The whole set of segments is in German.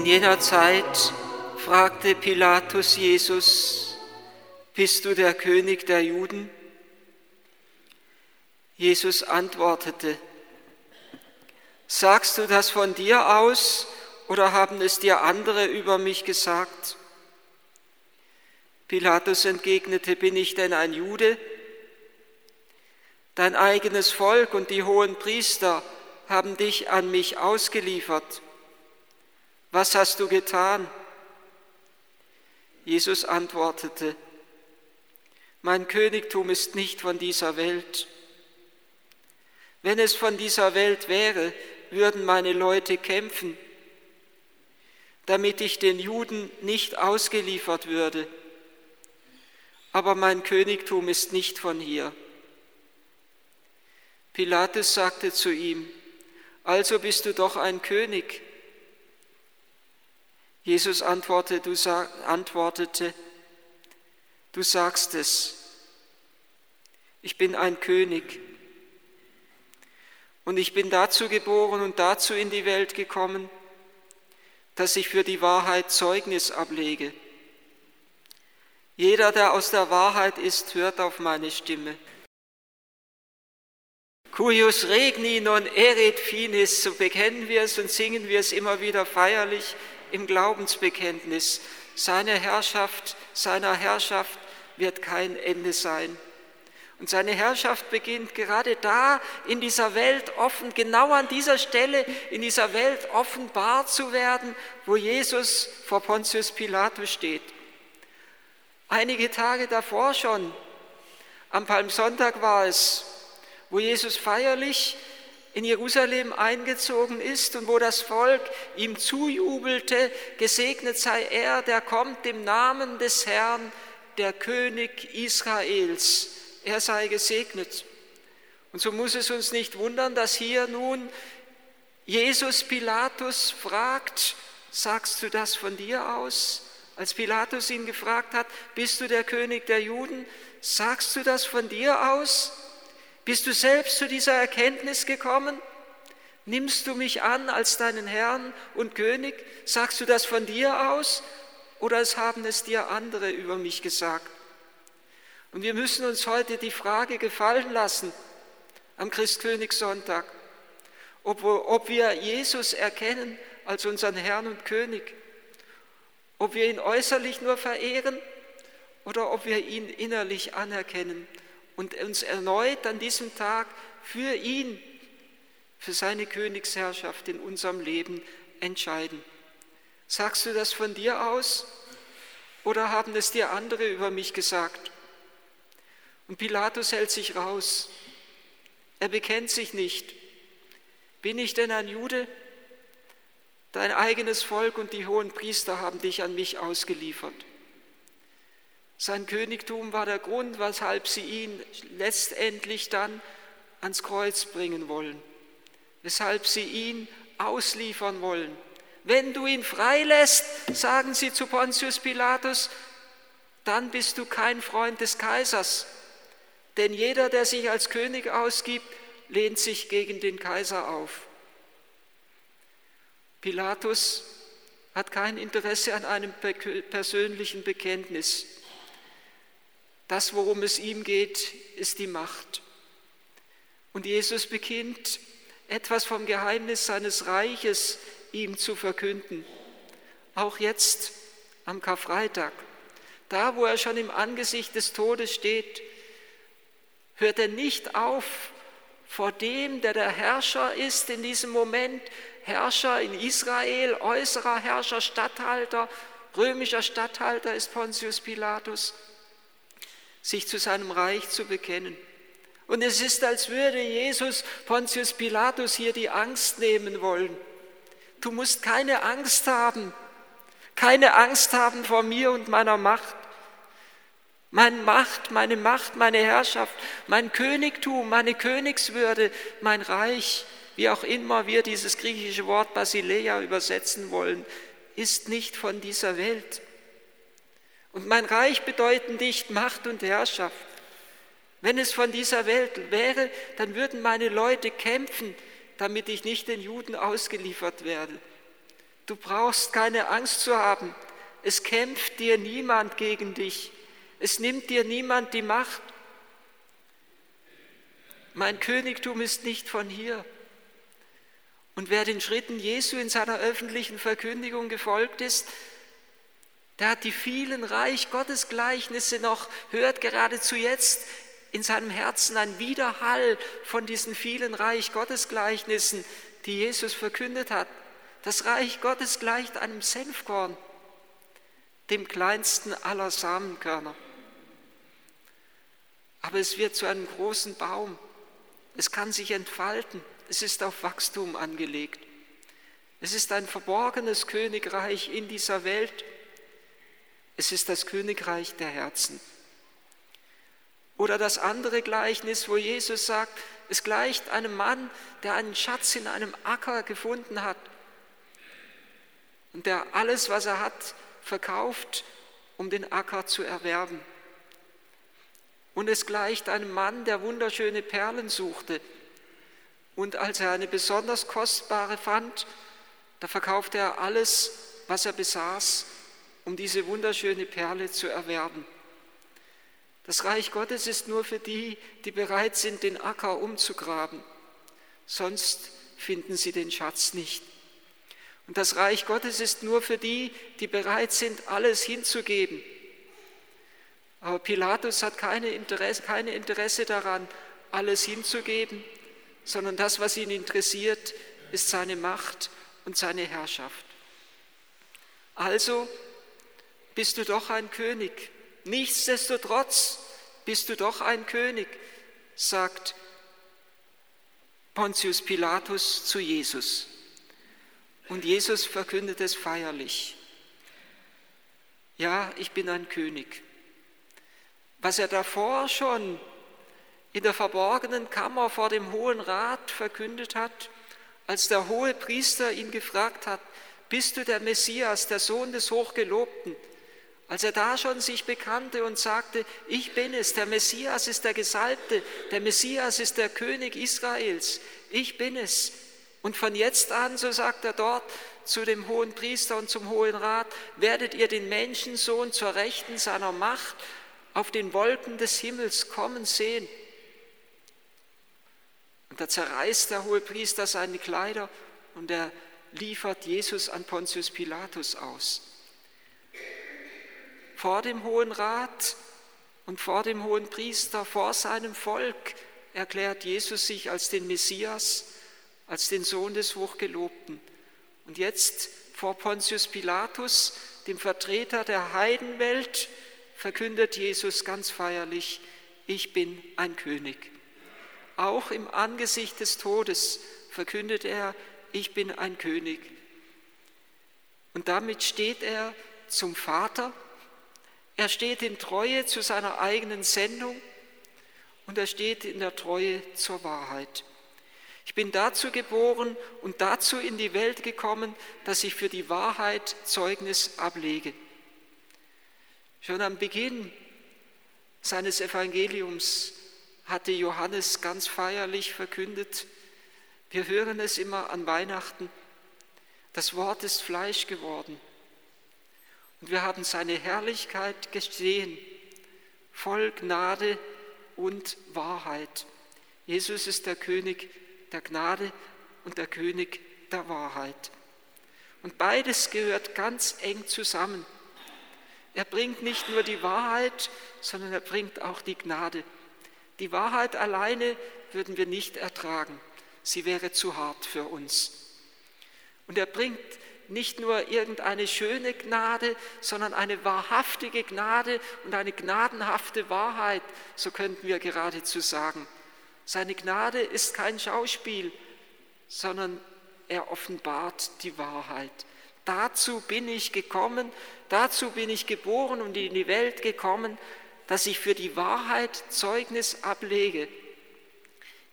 In jener Zeit fragte Pilatus Jesus, bist du der König der Juden? Jesus antwortete, sagst du das von dir aus oder haben es dir andere über mich gesagt? Pilatus entgegnete, bin ich denn ein Jude? Dein eigenes Volk und die hohen Priester haben dich an mich ausgeliefert. Was hast du getan? Jesus antwortete, mein Königtum ist nicht von dieser Welt. Wenn es von dieser Welt wäre, würden meine Leute kämpfen, damit ich den Juden nicht ausgeliefert würde. Aber mein Königtum ist nicht von hier. Pilatus sagte zu ihm, also bist du doch ein König. Jesus antwortete du, sag, antwortete, du sagst es, ich bin ein König. Und ich bin dazu geboren und dazu in die Welt gekommen, dass ich für die Wahrheit Zeugnis ablege. Jeder, der aus der Wahrheit ist, hört auf meine Stimme. Cuius regni non erit finis, so bekennen wir es und singen wir es immer wieder feierlich im Glaubensbekenntnis. Seine Herrschaft, seiner Herrschaft wird kein Ende sein. Und seine Herrschaft beginnt gerade da in dieser Welt offen, genau an dieser Stelle in dieser Welt offenbar zu werden, wo Jesus vor Pontius Pilatus steht. Einige Tage davor schon, am Palmsonntag war es, wo Jesus feierlich in Jerusalem eingezogen ist und wo das Volk ihm zujubelte, gesegnet sei er, der kommt im Namen des Herrn, der König Israels. Er sei gesegnet. Und so muss es uns nicht wundern, dass hier nun Jesus Pilatus fragt, sagst du das von dir aus? Als Pilatus ihn gefragt hat, bist du der König der Juden? Sagst du das von dir aus? Bist du selbst zu dieser Erkenntnis gekommen? Nimmst du mich an als deinen Herrn und König? Sagst du das von dir aus oder es haben es dir andere über mich gesagt? Und wir müssen uns heute die Frage gefallen lassen am Christkönigssonntag, ob, ob wir Jesus erkennen als unseren Herrn und König, ob wir ihn äußerlich nur verehren oder ob wir ihn innerlich anerkennen und uns erneut an diesem Tag für ihn, für seine Königsherrschaft in unserem Leben entscheiden. Sagst du das von dir aus oder haben es dir andere über mich gesagt? Und Pilatus hält sich raus. Er bekennt sich nicht. Bin ich denn ein Jude? Dein eigenes Volk und die hohen Priester haben dich an mich ausgeliefert. Sein Königtum war der Grund, weshalb sie ihn letztendlich dann ans Kreuz bringen wollen, weshalb sie ihn ausliefern wollen. Wenn du ihn freilässt, sagen sie zu Pontius Pilatus, dann bist du kein Freund des Kaisers. Denn jeder, der sich als König ausgibt, lehnt sich gegen den Kaiser auf. Pilatus hat kein Interesse an einem persönlichen Bekenntnis. Das, worum es ihm geht, ist die Macht. Und Jesus beginnt etwas vom Geheimnis seines Reiches ihm zu verkünden. Auch jetzt am Karfreitag, da wo er schon im Angesicht des Todes steht, hört er nicht auf vor dem, der der Herrscher ist in diesem Moment, Herrscher in Israel, äußerer Herrscher, Statthalter, römischer Statthalter ist Pontius Pilatus sich zu seinem Reich zu bekennen. Und es ist, als würde Jesus Pontius Pilatus hier die Angst nehmen wollen. Du musst keine Angst haben, keine Angst haben vor mir und meiner Macht. Meine Macht, meine Macht, meine Herrschaft, mein Königtum, meine Königswürde, mein Reich, wie auch immer wir dieses griechische Wort Basileia übersetzen wollen, ist nicht von dieser Welt. Und mein Reich bedeutet nicht Macht und Herrschaft. Wenn es von dieser Welt wäre, dann würden meine Leute kämpfen, damit ich nicht den Juden ausgeliefert werde. Du brauchst keine Angst zu haben. Es kämpft dir niemand gegen dich. Es nimmt dir niemand die Macht. Mein Königtum ist nicht von hier. Und wer den Schritten Jesu in seiner öffentlichen Verkündigung gefolgt ist, der hat die vielen Reich Gottes Gleichnisse noch, hört geradezu jetzt in seinem Herzen ein Widerhall von diesen vielen Reich Gottes Gleichnissen, die Jesus verkündet hat. Das Reich Gottes gleicht einem Senfkorn, dem kleinsten aller Samenkörner. Aber es wird zu einem großen Baum. Es kann sich entfalten. Es ist auf Wachstum angelegt. Es ist ein verborgenes Königreich in dieser Welt. Es ist das Königreich der Herzen. Oder das andere Gleichnis, wo Jesus sagt, es gleicht einem Mann, der einen Schatz in einem Acker gefunden hat und der alles, was er hat, verkauft, um den Acker zu erwerben. Und es gleicht einem Mann, der wunderschöne Perlen suchte. Und als er eine besonders kostbare fand, da verkaufte er alles, was er besaß, um diese wunderschöne Perle zu erwerben. Das Reich Gottes ist nur für die, die bereit sind, den Acker umzugraben. Sonst finden sie den Schatz nicht. Und das Reich Gottes ist nur für die, die bereit sind, alles hinzugeben. Aber Pilatus hat keine Interesse, keine Interesse daran, alles hinzugeben, sondern das, was ihn interessiert, ist seine Macht und seine Herrschaft. Also bist du doch ein König. Nichtsdestotrotz bist du doch ein König, sagt Pontius Pilatus zu Jesus. Und Jesus verkündet es feierlich. Ja, ich bin ein König. Was er davor schon in der verborgenen Kammer vor dem Hohen Rat verkündet hat, als der hohe Priester ihn gefragt hat, bist du der Messias, der Sohn des Hochgelobten? Als er da schon sich bekannte und sagte, ich bin es, der Messias ist der Gesalbte, der Messias ist der König Israels, ich bin es. Und von jetzt an, so sagt er dort zu dem hohen Priester und zum hohen Rat, werdet ihr den Menschensohn zur Rechten seiner Macht auf den Wolken des Himmels kommen sehen. Und da zerreißt der hohe Priester seine Kleider und er liefert Jesus an Pontius Pilatus aus vor dem Hohen Rat und vor dem Hohen Priester, vor seinem Volk erklärt Jesus sich als den Messias, als den Sohn des Hochgelobten. Und jetzt vor Pontius Pilatus, dem Vertreter der Heidenwelt, verkündet Jesus ganz feierlich, ich bin ein König. Auch im Angesicht des Todes verkündet er, ich bin ein König. Und damit steht er zum Vater er steht in Treue zu seiner eigenen Sendung und er steht in der Treue zur Wahrheit. Ich bin dazu geboren und dazu in die Welt gekommen, dass ich für die Wahrheit Zeugnis ablege. Schon am Beginn seines Evangeliums hatte Johannes ganz feierlich verkündet, wir hören es immer an Weihnachten, das Wort ist Fleisch geworden und wir haben seine Herrlichkeit gesehen, voll Gnade und Wahrheit. Jesus ist der König der Gnade und der König der Wahrheit. Und beides gehört ganz eng zusammen. Er bringt nicht nur die Wahrheit, sondern er bringt auch die Gnade. Die Wahrheit alleine würden wir nicht ertragen. Sie wäre zu hart für uns. Und er bringt nicht nur irgendeine schöne Gnade, sondern eine wahrhaftige Gnade und eine gnadenhafte Wahrheit, so könnten wir geradezu sagen. Seine Gnade ist kein Schauspiel, sondern er offenbart die Wahrheit. Dazu bin ich gekommen, dazu bin ich geboren und in die Welt gekommen, dass ich für die Wahrheit Zeugnis ablege.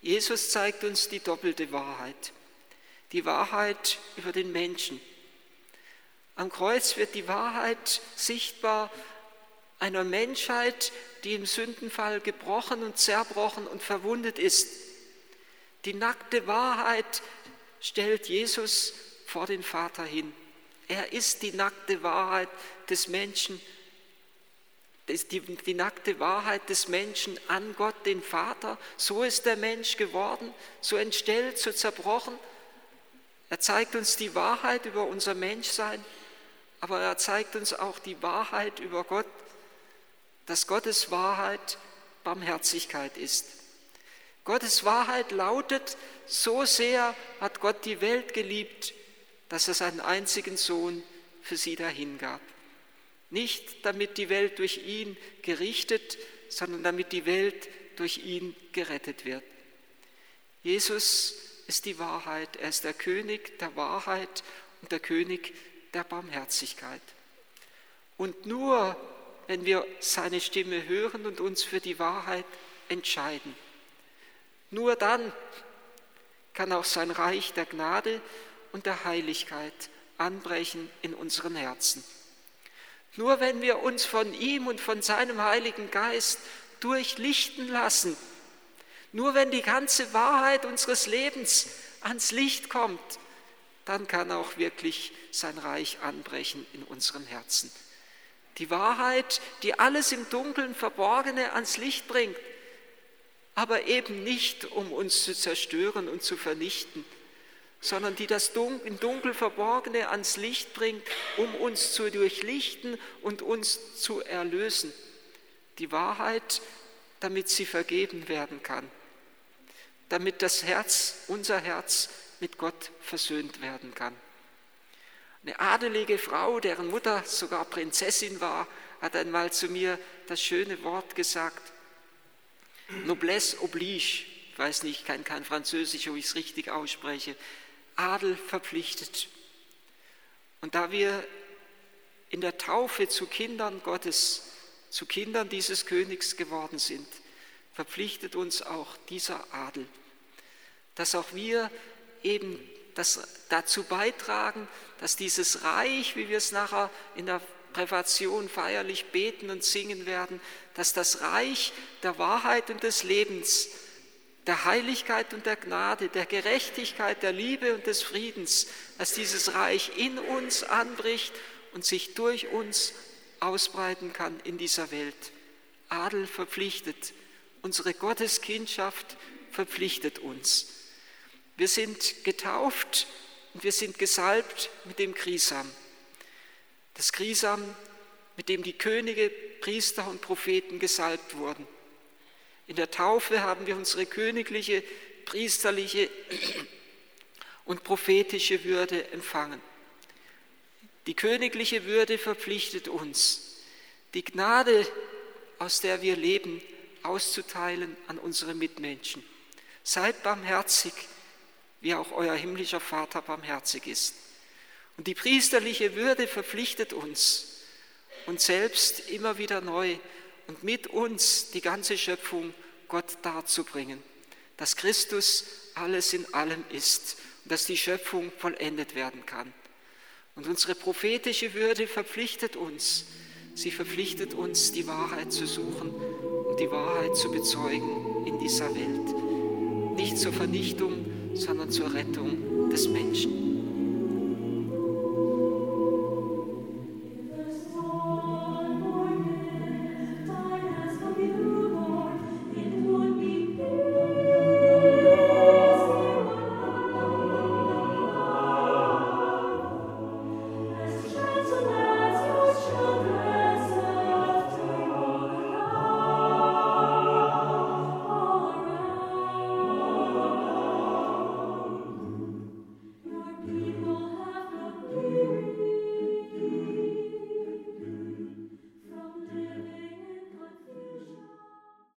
Jesus zeigt uns die doppelte Wahrheit. Die Wahrheit über den Menschen am Kreuz wird die Wahrheit sichtbar einer Menschheit, die im Sündenfall gebrochen und zerbrochen und verwundet ist. Die nackte Wahrheit stellt Jesus vor den Vater hin. Er ist die nackte Wahrheit des Menschen, die, die nackte Wahrheit des Menschen an Gott, den Vater. So ist der Mensch geworden, so entstellt, so zerbrochen. Er zeigt uns die Wahrheit über unser Menschsein, aber er zeigt uns auch die Wahrheit über Gott, dass Gottes Wahrheit Barmherzigkeit ist. Gottes Wahrheit lautet, so sehr hat Gott die Welt geliebt, dass er seinen einzigen Sohn für sie dahingab. Nicht damit die Welt durch ihn gerichtet, sondern damit die Welt durch ihn gerettet wird. Jesus ist die Wahrheit, er ist der König der Wahrheit und der König der Barmherzigkeit. Und nur wenn wir seine Stimme hören und uns für die Wahrheit entscheiden, nur dann kann auch sein Reich der Gnade und der Heiligkeit anbrechen in unseren Herzen. Nur wenn wir uns von ihm und von seinem Heiligen Geist durchlichten lassen, nur wenn die ganze Wahrheit unseres Lebens ans Licht kommt, dann kann auch wirklich sein Reich anbrechen in unseren Herzen. Die Wahrheit, die alles im Dunkeln Verborgene ans Licht bringt, aber eben nicht, um uns zu zerstören und zu vernichten, sondern die das im Dunkel Verborgene ans Licht bringt, um uns zu durchlichten und uns zu erlösen. Die Wahrheit, damit sie vergeben werden kann, damit das Herz, unser Herz mit Gott versöhnt werden kann. Eine adelige Frau, deren Mutter sogar Prinzessin war, hat einmal zu mir das schöne Wort gesagt, Noblesse oblige, ich weiß nicht, ich kann kein Französisch, ob ich es richtig ausspreche, Adel verpflichtet. Und da wir in der Taufe zu Kindern Gottes, zu Kindern dieses Königs geworden sind, verpflichtet uns auch dieser Adel, dass auch wir eben das dazu beitragen, dass dieses Reich, wie wir es nachher in der Prävation feierlich beten und singen werden, dass das Reich der Wahrheit und des Lebens der Heiligkeit und der Gnade, der Gerechtigkeit, der Liebe und des Friedens, dass dieses Reich in uns anbricht und sich durch uns ausbreiten kann in dieser Welt. Adel verpflichtet, unsere Gotteskindschaft verpflichtet uns. Wir sind getauft und wir sind gesalbt mit dem Krisam. Das Krisam, mit dem die Könige, Priester und Propheten gesalbt wurden. In der Taufe haben wir unsere königliche, priesterliche und prophetische Würde empfangen. Die königliche Würde verpflichtet uns, die Gnade, aus der wir leben, auszuteilen an unsere Mitmenschen. Seid barmherzig, wie auch euer himmlischer Vater barmherzig ist. Und die priesterliche Würde verpflichtet uns, uns selbst immer wieder neu und mit uns die ganze Schöpfung Gott darzubringen, dass Christus alles in allem ist und dass die Schöpfung vollendet werden kann. Und unsere prophetische Würde verpflichtet uns, sie verpflichtet uns, die Wahrheit zu suchen und die Wahrheit zu bezeugen in dieser Welt. Nicht zur Vernichtung, sondern zur Rettung des Menschen.